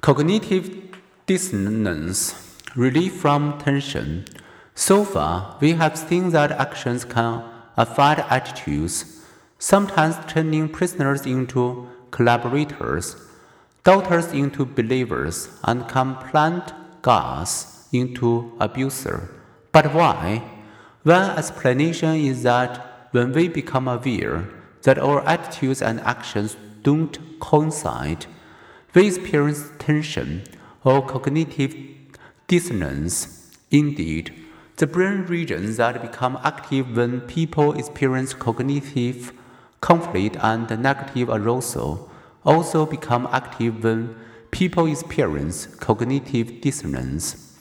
Cognitive dissonance, relief from tension. So far, we have seen that actions can affect attitudes, sometimes turning prisoners into collaborators, doubters into believers, and complaint guards into abusers. But why? One explanation is that when we become aware that our attitudes and actions don't coincide, we experience tension or cognitive dissonance. Indeed, the brain regions that become active when people experience cognitive conflict and negative arousal also become active when people experience cognitive dissonance.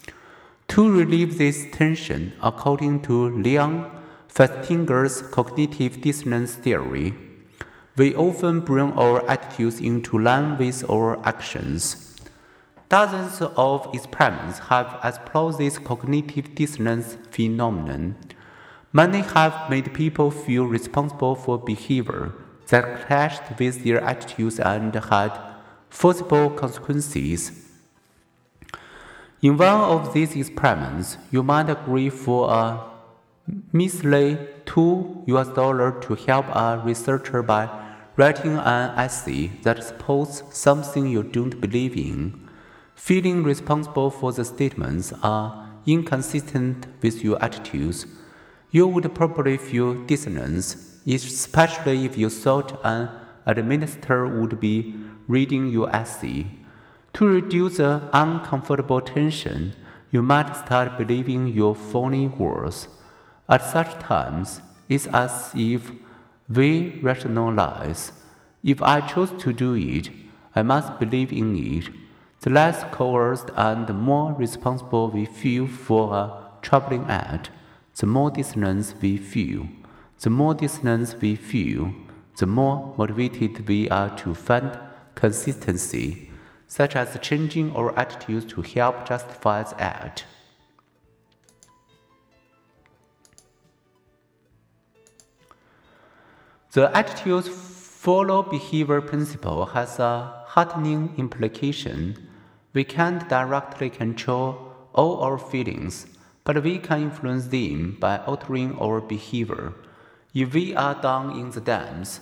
To relieve this tension, according to Leon Festinger's cognitive dissonance theory, we often bring our attitudes into line with our actions. Dozens of experiments have explored this cognitive dissonance phenomenon. Many have made people feel responsible for behavior that clashed with their attitudes and had foreseeable consequences. In one of these experiments, you might agree for a measly 2 US dollar to help a researcher by writing an essay that supports something you don't believe in, feeling responsible for the statements are inconsistent with your attitudes, you would probably feel dissonance, especially if you thought an administrator would be reading your essay. To reduce the uncomfortable tension, you might start believing your phony words. At such times, it's as if we rationalize. If I choose to do it, I must believe in it. The less coerced and the more responsible we feel for a troubling act, the more dissonance we feel. The more dissonance we feel, the more motivated we are to find consistency, such as changing our attitudes to help justify the act. The attitudes follow behavior principle has a heartening implication. We can't directly control all our feelings, but we can influence them by altering our behavior. If we are down in the dumps,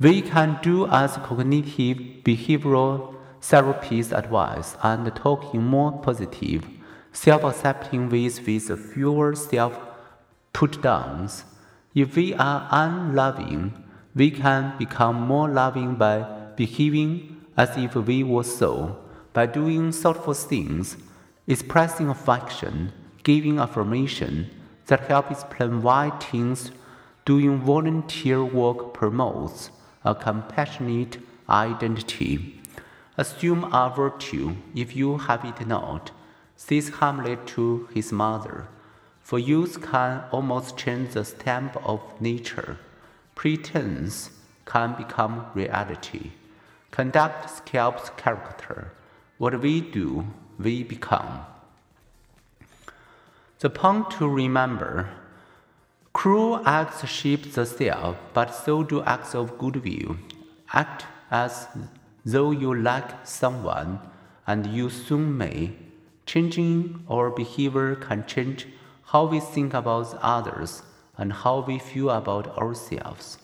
we can do as cognitive behavioral therapists advise and talk in more positive, self-accepting ways with fewer self-put-downs. If we are unloving, we can become more loving by behaving as if we were so, by doing thoughtful things, expressing affection, giving affirmation that help explain why teens doing volunteer work promotes a compassionate identity. Assume a virtue if you have it not, says Hamlet to his mother for youth can almost change the stamp of nature. Pretense can become reality. Conduct sculpts character. What we do, we become. The point to remember cruel acts shape the self, but so do acts of goodwill. Act as though you like someone, and you soon may. Changing our behavior can change how we think about others and how we feel about ourselves.